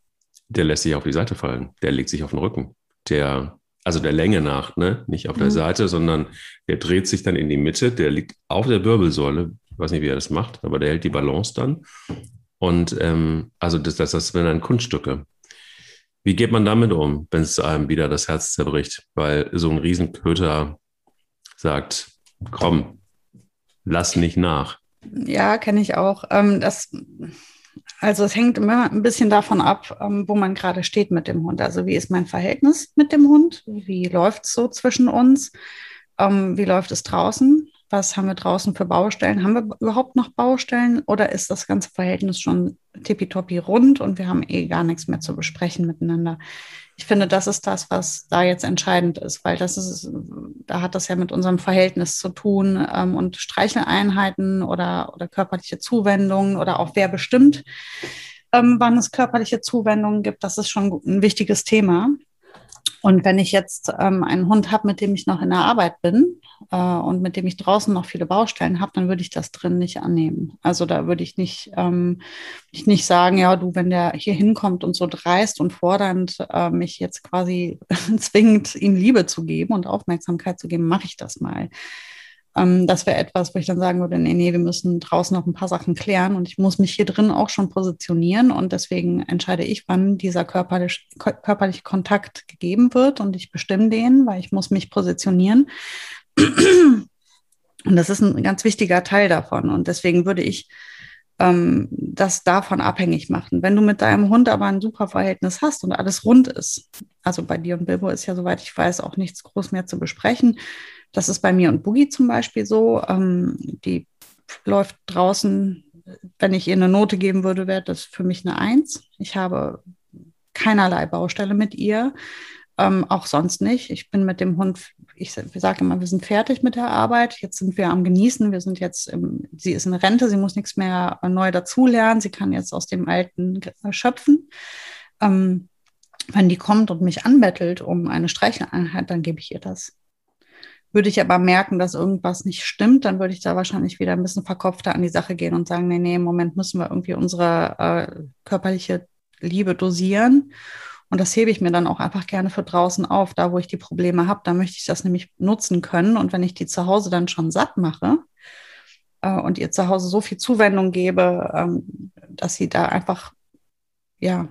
der lässt sich auf die Seite fallen. Der legt sich auf den Rücken. Der, also der Länge nach, ne? nicht auf der mhm. Seite, sondern der dreht sich dann in die Mitte, der liegt auf der Wirbelsäule. Ich weiß nicht, wie er das macht, aber der hält die Balance dann und ähm, also das, das, das sind dann Kunststücke. Wie geht man damit um, wenn es einem wieder das Herz zerbricht? Weil so ein Riesenköter sagt, komm, lass nicht nach. Ja, kenne ich auch. Ähm, das, also es hängt immer ein bisschen davon ab, ähm, wo man gerade steht mit dem Hund. Also wie ist mein Verhältnis mit dem Hund? Wie läuft es so zwischen uns? Ähm, wie läuft es draußen? Was haben wir draußen für Baustellen? Haben wir überhaupt noch Baustellen oder ist das ganze Verhältnis schon tippitoppi rund und wir haben eh gar nichts mehr zu besprechen miteinander? Ich finde, das ist das, was da jetzt entscheidend ist, weil das ist, da hat das ja mit unserem Verhältnis zu tun ähm, und Streicheleinheiten oder, oder körperliche Zuwendungen oder auch wer bestimmt, ähm, wann es körperliche Zuwendungen gibt, das ist schon ein wichtiges Thema. Und wenn ich jetzt ähm, einen Hund habe, mit dem ich noch in der Arbeit bin äh, und mit dem ich draußen noch viele Baustellen habe, dann würde ich das drin nicht annehmen. Also da würde ich nicht, ähm, ich nicht sagen, ja, du, wenn der hier hinkommt und so dreist und fordernd äh, mich jetzt quasi zwingt, ihm Liebe zu geben und Aufmerksamkeit zu geben, mache ich das mal. Ähm, das wäre etwas, wo ich dann sagen würde, nee, nee, wir müssen draußen noch ein paar Sachen klären und ich muss mich hier drin auch schon positionieren und deswegen entscheide ich, wann dieser körperlich, körperliche Kontakt gegeben wird und ich bestimme den, weil ich muss mich positionieren. Und das ist ein ganz wichtiger Teil davon und deswegen würde ich ähm, das davon abhängig machen. Wenn du mit deinem Hund aber ein super Verhältnis hast und alles rund ist, also bei dir und Bilbo ist ja, soweit ich weiß, auch nichts groß mehr zu besprechen, das ist bei mir und Boogie zum Beispiel so. Ähm, die läuft draußen, wenn ich ihr eine Note geben würde, wäre das für mich eine Eins. Ich habe keinerlei Baustelle mit ihr. Ähm, auch sonst nicht. Ich bin mit dem Hund, ich sage immer, wir sind fertig mit der Arbeit. Jetzt sind wir am Genießen. Wir sind jetzt, im, sie ist in Rente, sie muss nichts mehr neu dazulernen. Sie kann jetzt aus dem Alten schöpfen. Ähm, wenn die kommt und mich anbettelt um eine Streicheleinheit, dann gebe ich ihr das Würde ich aber merken, dass irgendwas nicht stimmt, dann würde ich da wahrscheinlich wieder ein bisschen verkopfter an die Sache gehen und sagen, nee, nee, im Moment müssen wir irgendwie unsere äh, körperliche Liebe dosieren. Und das hebe ich mir dann auch einfach gerne für draußen auf, da wo ich die Probleme habe. Da möchte ich das nämlich nutzen können. Und wenn ich die zu Hause dann schon satt mache äh, und ihr zu Hause so viel Zuwendung gebe, ähm, dass sie da einfach, ja,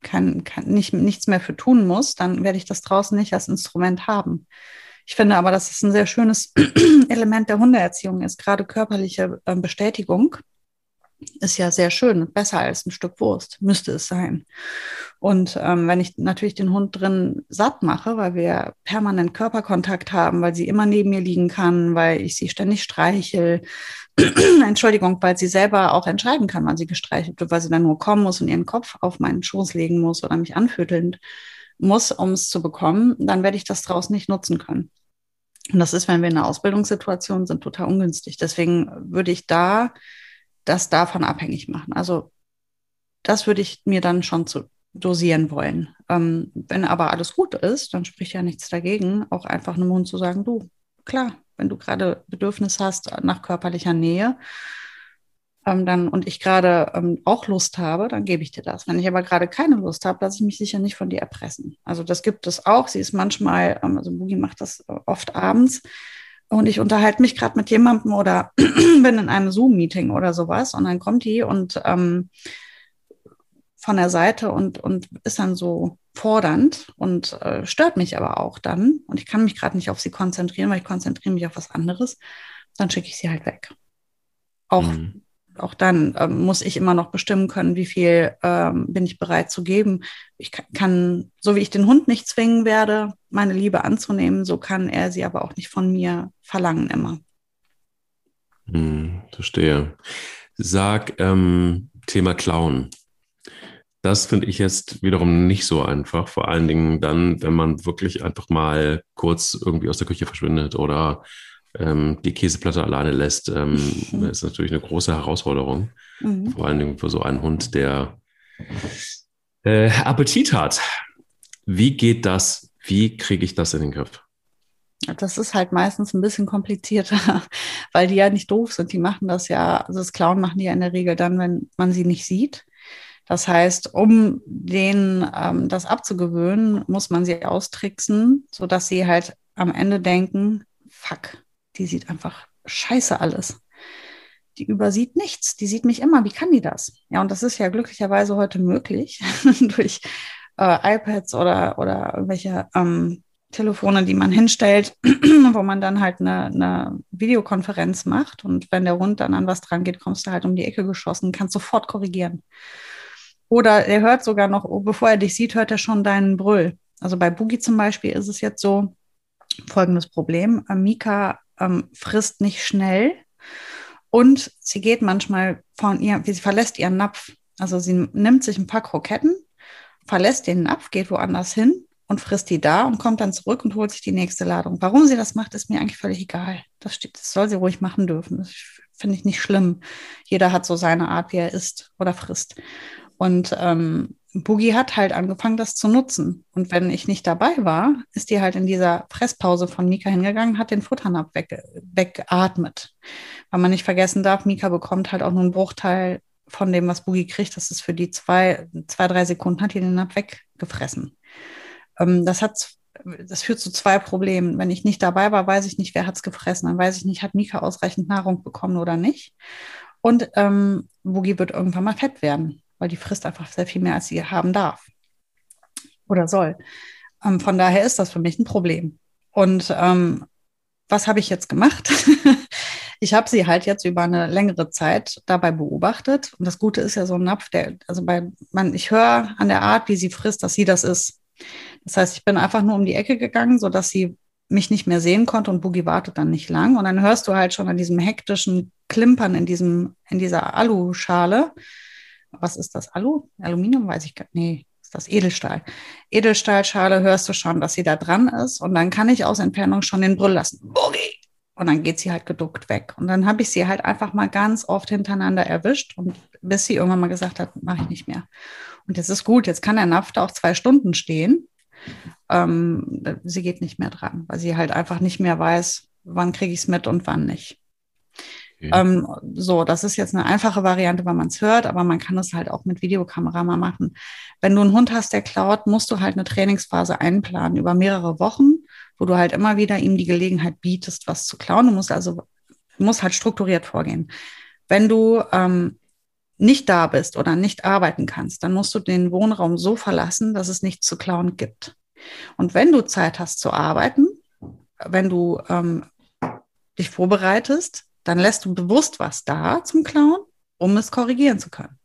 kein, kein, nicht, nichts mehr für tun muss, dann werde ich das draußen nicht als Instrument haben. Ich finde aber, dass es ein sehr schönes Element der Hundeerziehung ist. Gerade körperliche äh, Bestätigung ist ja sehr schön, besser als ein Stück Wurst, müsste es sein. Und ähm, wenn ich natürlich den Hund drin satt mache, weil wir permanent Körperkontakt haben, weil sie immer neben mir liegen kann, weil ich sie ständig streichel, Entschuldigung, weil sie selber auch entscheiden kann, wann sie gestreichelt wird, weil sie dann nur kommen muss und ihren Kopf auf meinen Schoß legen muss oder mich anfütteln muss, um es zu bekommen, dann werde ich das draußen nicht nutzen können. Und das ist, wenn wir in einer Ausbildungssituation sind, total ungünstig. Deswegen würde ich da das davon abhängig machen. Also das würde ich mir dann schon zu dosieren wollen. Ähm, wenn aber alles gut ist, dann spricht ja nichts dagegen, auch einfach einem Hund zu sagen, du, klar, wenn du gerade Bedürfnis hast nach körperlicher Nähe, ähm, dann und ich gerade ähm, auch Lust habe, dann gebe ich dir das. Wenn ich aber gerade keine Lust habe, lasse ich mich sicher nicht von dir erpressen. Also das gibt es auch. Sie ist manchmal, ähm, also Boogie macht das oft abends und ich unterhalte mich gerade mit jemandem oder bin in einem Zoom-Meeting oder sowas und dann kommt die und ähm, von der Seite und, und ist dann so fordernd und äh, stört mich aber auch dann. Und ich kann mich gerade nicht auf sie konzentrieren, weil ich konzentriere mich auf was anderes, dann schicke ich sie halt weg. Auch mhm auch dann ähm, muss ich immer noch bestimmen können, wie viel ähm, bin ich bereit zu geben. Ich kann, so wie ich den Hund nicht zwingen werde, meine Liebe anzunehmen, so kann er sie aber auch nicht von mir verlangen immer. Hm, verstehe. Sag ähm, Thema Klauen. Das finde ich jetzt wiederum nicht so einfach. Vor allen Dingen dann, wenn man wirklich einfach mal kurz irgendwie aus der Küche verschwindet oder ähm, die Käseplatte alleine lässt, ähm, ist natürlich eine große Herausforderung. Mhm. Vor allen Dingen für so einen Hund, der äh, Appetit hat. Wie geht das? Wie kriege ich das in den Griff? Das ist halt meistens ein bisschen komplizierter, weil die ja nicht doof sind. Die machen das ja, also das Klauen machen die ja in der Regel dann, wenn man sie nicht sieht. Das heißt, um denen ähm, das abzugewöhnen, muss man sie austricksen, sodass sie halt am Ende denken, fuck, die sieht einfach scheiße alles. Die übersieht nichts. Die sieht mich immer. Wie kann die das? Ja, und das ist ja glücklicherweise heute möglich durch äh, iPads oder, oder irgendwelche ähm, Telefone, die man hinstellt, wo man dann halt eine, eine, Videokonferenz macht. Und wenn der Hund dann an was dran geht, kommst du halt um die Ecke geschossen, kannst sofort korrigieren. Oder er hört sogar noch, bevor er dich sieht, hört er schon deinen Brüll. Also bei Boogie zum Beispiel ist es jetzt so, folgendes Problem. Mika ähm, frisst nicht schnell und sie geht manchmal von ihr, sie verlässt ihren Napf. Also sie nimmt sich ein paar Kroketten, verlässt den Napf, geht woanders hin und frisst die da und kommt dann zurück und holt sich die nächste Ladung. Warum sie das macht, ist mir eigentlich völlig egal. Das, steht, das soll sie ruhig machen dürfen. Das finde ich nicht schlimm. Jeder hat so seine Art, wie er isst oder frisst. Und ähm, Boogie hat halt angefangen, das zu nutzen. Und wenn ich nicht dabei war, ist die halt in dieser Fresspause von Mika hingegangen, hat den Futternapf weg, weggeatmet. Weil man nicht vergessen darf, Mika bekommt halt auch nur einen Bruchteil von dem, was Boogie kriegt. Das ist für die zwei, zwei drei Sekunden, hat die den Napf weggefressen. Ähm, das hat das führt zu zwei Problemen. Wenn ich nicht dabei war, weiß ich nicht, wer hat es gefressen. Dann weiß ich nicht, hat Mika ausreichend Nahrung bekommen oder nicht. Und ähm, Boogie wird irgendwann mal fett werden weil die frisst einfach sehr viel mehr, als sie haben darf oder soll. Ähm, von daher ist das für mich ein Problem. Und ähm, was habe ich jetzt gemacht? ich habe sie halt jetzt über eine längere Zeit dabei beobachtet. Und das Gute ist ja so ein Napf, der, also bei man, ich höre an der Art, wie sie frisst, dass sie das ist. Das heißt, ich bin einfach nur um die Ecke gegangen, sodass sie mich nicht mehr sehen konnte und Boogie wartet dann nicht lang. Und dann hörst du halt schon an diesem hektischen Klimpern in diesem, in dieser Aluschale, was ist das? Alu? Aluminium? Weiß ich gar nicht. Nee, ist das Edelstahl. Edelstahlschale hörst du schon, dass sie da dran ist und dann kann ich aus Entfernung schon den Brüll lassen. Boogie! Und dann geht sie halt geduckt weg. Und dann habe ich sie halt einfach mal ganz oft hintereinander erwischt und bis sie irgendwann mal gesagt hat, mache ich nicht mehr. Und jetzt ist gut, jetzt kann der Napf da auch zwei Stunden stehen. ähm, sie geht nicht mehr dran, weil sie halt einfach nicht mehr weiß, wann kriege ich es mit und wann nicht. Okay. Ähm, so, das ist jetzt eine einfache Variante, weil man es hört, aber man kann es halt auch mit Videokamera mal machen. Wenn du einen Hund hast, der klaut, musst du halt eine Trainingsphase einplanen über mehrere Wochen, wo du halt immer wieder ihm die Gelegenheit bietest, was zu klauen. Du musst also musst halt strukturiert vorgehen. Wenn du ähm, nicht da bist oder nicht arbeiten kannst, dann musst du den Wohnraum so verlassen, dass es nichts zu klauen gibt. Und wenn du Zeit hast zu arbeiten, wenn du ähm, dich vorbereitest, dann lässt du bewusst was da zum Klauen, um es korrigieren zu können.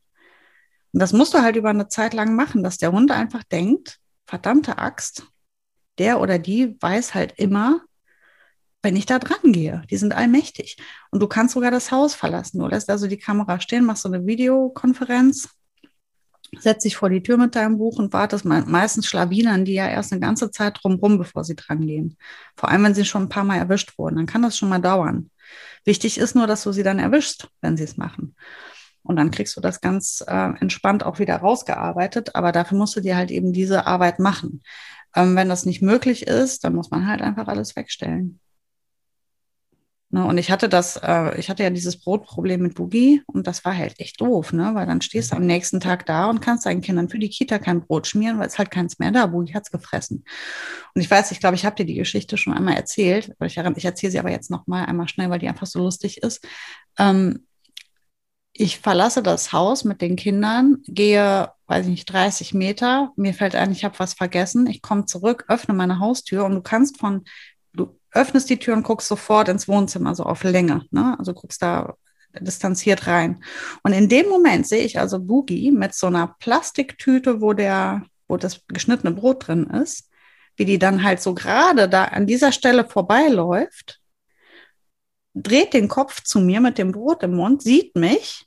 Und das musst du halt über eine Zeit lang machen, dass der Hund einfach denkt, verdammte Axt, der oder die weiß halt immer, wenn ich da dran gehe. Die sind allmächtig. Und du kannst sogar das Haus verlassen. Du lässt also die Kamera stehen, machst so eine Videokonferenz, setzt dich vor die Tür mit deinem Buch und wartest. Meistens schlawinern die ja erst eine ganze Zeit drumherum, bevor sie dran gehen. Vor allem, wenn sie schon ein paar Mal erwischt wurden. Dann kann das schon mal dauern. Wichtig ist nur, dass du sie dann erwischst, wenn sie es machen. Und dann kriegst du das ganz äh, entspannt auch wieder rausgearbeitet. Aber dafür musst du dir halt eben diese Arbeit machen. Ähm, wenn das nicht möglich ist, dann muss man halt einfach alles wegstellen. Ne, und ich hatte das, äh, ich hatte ja dieses Brotproblem mit Boogie und das war halt echt doof, ne? Weil dann stehst du am nächsten Tag da und kannst deinen Kindern für die Kita kein Brot schmieren, weil es halt keins mehr da. Boogie hat's gefressen. Und ich weiß, ich glaube, ich habe dir die Geschichte schon einmal erzählt. Ich, ich erzähle sie aber jetzt noch mal einmal schnell, weil die einfach so lustig ist. Ähm, ich verlasse das Haus mit den Kindern, gehe, weiß ich nicht, 30 Meter. Mir fällt ein, ich habe was vergessen. Ich komme zurück, öffne meine Haustür und du kannst von öffnest die Tür und guckst sofort ins Wohnzimmer, so auf Länge. Ne? Also guckst da distanziert rein. Und in dem Moment sehe ich also Boogie mit so einer Plastiktüte, wo der, wo das geschnittene Brot drin ist, wie die dann halt so gerade da an dieser Stelle vorbeiläuft, dreht den Kopf zu mir mit dem Brot im Mund, sieht mich,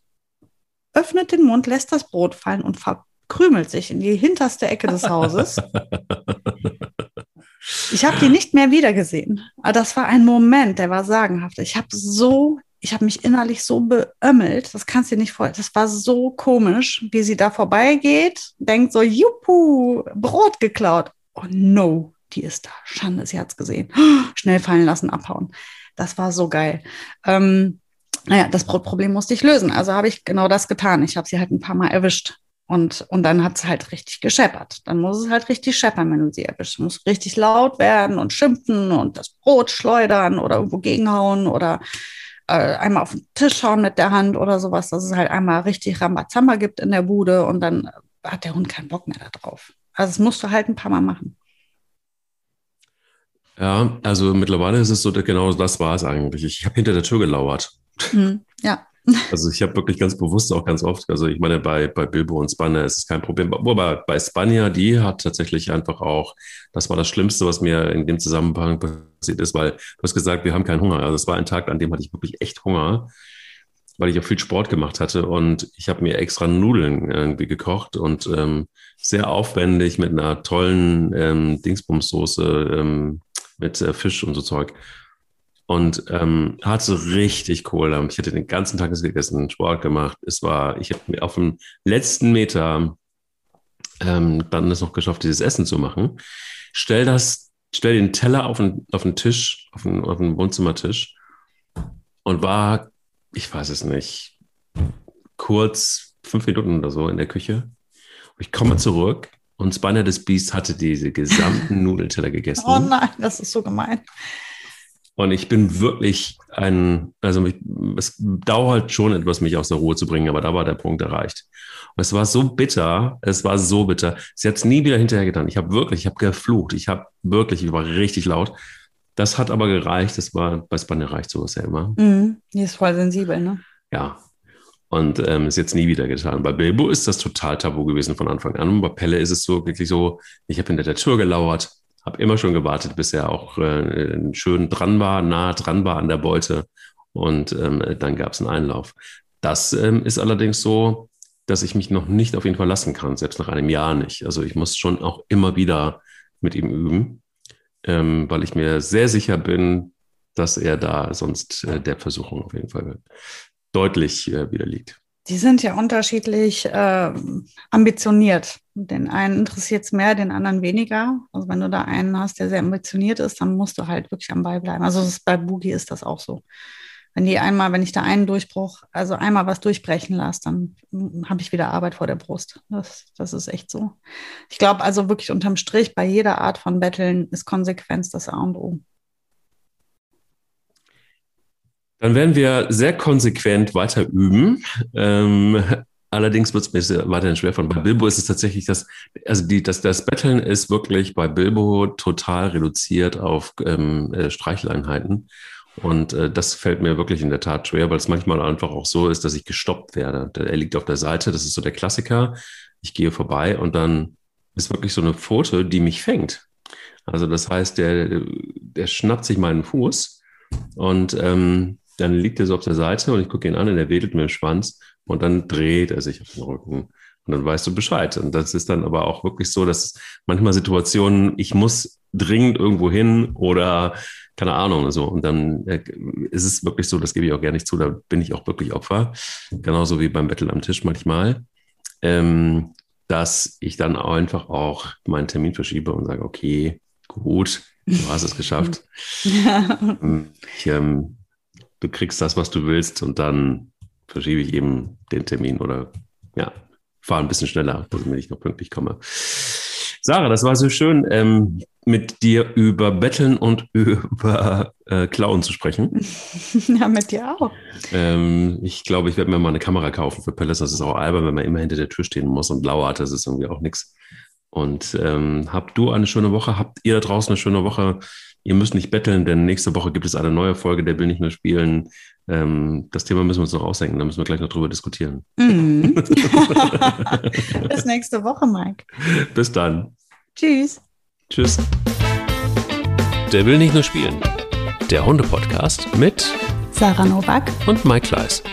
öffnet den Mund, lässt das Brot fallen und verkrümelt sich in die hinterste Ecke des Hauses. Ich habe die nicht mehr wiedergesehen. Aber das war ein Moment, der war sagenhaft. Ich habe so, ich habe mich innerlich so beömmelt, das kannst du dir nicht vorstellen. Das war so komisch, wie sie da vorbeigeht, denkt so, juhu, Brot geklaut. Oh no, die ist da. Schande, sie hat's gesehen. Schnell fallen lassen, abhauen. Das war so geil. Ähm, naja, das Brotproblem musste ich lösen. Also habe ich genau das getan. Ich habe sie halt ein paar Mal erwischt. Und, und dann hat es halt richtig gescheppert. Dann muss es halt richtig scheppern, wenn du sie erwischst. Muss richtig laut werden und schimpfen und das Brot schleudern oder irgendwo gegenhauen oder äh, einmal auf den Tisch hauen mit der Hand oder sowas, dass es halt einmal richtig Rambazamba gibt in der Bude und dann hat der Hund keinen Bock mehr darauf. Also das musst du halt ein paar Mal machen. Ja, also mittlerweile ist es so, genau das war es eigentlich. Ich habe hinter der Tür gelauert. Hm, ja. Also ich habe wirklich ganz bewusst auch ganz oft, also ich meine, bei, bei Bilbo und Spanner ist es kein Problem. Wobei bei Spanja, die hat tatsächlich einfach auch, das war das Schlimmste, was mir in dem Zusammenhang passiert ist, weil du hast gesagt, wir haben keinen Hunger. Also es war ein Tag, an dem hatte ich wirklich echt Hunger, weil ich auch viel Sport gemacht hatte und ich habe mir extra Nudeln irgendwie gekocht und ähm, sehr aufwendig mit einer tollen ähm, Dingsbumssoße ähm, mit äh, Fisch und so Zeug und ähm, hatte richtig cool. Ich hatte den ganzen Tag gegessen, Sport gemacht. Es war, ich habe mir auf dem letzten Meter ähm, dann es noch geschafft, dieses Essen zu machen. Stell das, stell den Teller auf den, auf den Tisch, auf den, auf den Wohnzimmertisch und war, ich weiß es nicht, kurz fünf Minuten oder so in der Küche. Ich komme zurück und Spanner des Beast hatte diese gesamten Nudelteller gegessen. Oh nein, das ist so gemein. Und ich bin wirklich ein, also mich, es dauert schon etwas, mich aus der Ruhe zu bringen, aber da war der Punkt erreicht. Und es war so bitter, es war so bitter. Sie hat es nie wieder hinterher getan. Ich habe wirklich, ich habe geflucht, ich habe wirklich, ich war richtig laut. Das hat aber gereicht, das war bei Spanne reicht sowas ja immer. Mhm, die ist voll sensibel, ne? Ja. Und ähm, ist jetzt nie wieder getan. Bei Bilbo ist das total tabu gewesen von Anfang an. Und bei Pelle ist es so wirklich so, ich habe hinter der Tür gelauert, habe immer schon gewartet, bis er auch äh, schön dran war, nah dran war an der Beute. Und ähm, dann gab es einen Einlauf. Das ähm, ist allerdings so, dass ich mich noch nicht auf ihn verlassen kann, selbst nach einem Jahr nicht. Also ich muss schon auch immer wieder mit ihm üben, ähm, weil ich mir sehr sicher bin, dass er da sonst äh, der Versuchung auf jeden Fall deutlich äh, widerliegt. Die sind ja unterschiedlich äh, ambitioniert. Den einen interessiert es mehr, den anderen weniger. Also wenn du da einen hast, der sehr ambitioniert ist, dann musst du halt wirklich am Ball bleiben. Also ist, bei Boogie ist das auch so. Wenn die einmal, wenn ich da einen Durchbruch, also einmal was durchbrechen lasse, dann habe ich wieder Arbeit vor der Brust. Das, das ist echt so. Ich glaube also wirklich unterm Strich, bei jeder Art von Betteln ist Konsequenz das A und O. Dann werden wir sehr konsequent weiter üben. Ähm, allerdings wird es mir weiterhin schwer von. Bei Bilbo ist es tatsächlich das, also die, das, das Betteln ist wirklich bei Bilbo total reduziert auf ähm, äh, Streicheleinheiten. Und äh, das fällt mir wirklich in der Tat schwer, weil es manchmal einfach auch so ist, dass ich gestoppt werde. Er liegt auf der Seite, das ist so der Klassiker. Ich gehe vorbei und dann ist wirklich so eine Pfote, die mich fängt. Also das heißt, der, der schnappt sich meinen Fuß und ähm, dann liegt er so auf der Seite und ich gucke ihn an und er wedelt mir den Schwanz und dann dreht er sich auf den Rücken. Und dann weißt du Bescheid. Und das ist dann aber auch wirklich so, dass manchmal Situationen, ich muss dringend irgendwo hin oder keine Ahnung, so. Und dann äh, ist es wirklich so, das gebe ich auch gerne nicht zu, da bin ich auch wirklich Opfer. Genauso wie beim Battle am Tisch manchmal. Ähm, dass ich dann auch einfach auch meinen Termin verschiebe und sage, okay, gut, du hast es geschafft. ich, ähm, du kriegst das, was du willst und dann verschiebe ich eben den Termin oder ja, fahre ein bisschen schneller, damit ich noch pünktlich komme. Sarah, das war so schön, ähm, mit dir über Betteln und über äh, Klauen zu sprechen. Ja, mit dir auch. Ähm, ich glaube, ich werde mir mal eine Kamera kaufen für Palace. Das ist auch albern, wenn man immer hinter der Tür stehen muss und lauert. Das ist irgendwie auch nichts. Und ähm, habt du eine schöne Woche? Habt ihr da draußen eine schöne Woche? Ihr müsst nicht betteln, denn nächste Woche gibt es eine neue Folge, der will nicht mehr spielen. Ähm, das Thema müssen wir uns noch ausdenken, da müssen wir gleich noch drüber diskutieren. Mhm. Bis nächste Woche, Mike. Bis dann. Tschüss. Tschüss. Der will nicht nur spielen. Der Hunde-Podcast mit Sarah Novak und Mike Kleiss.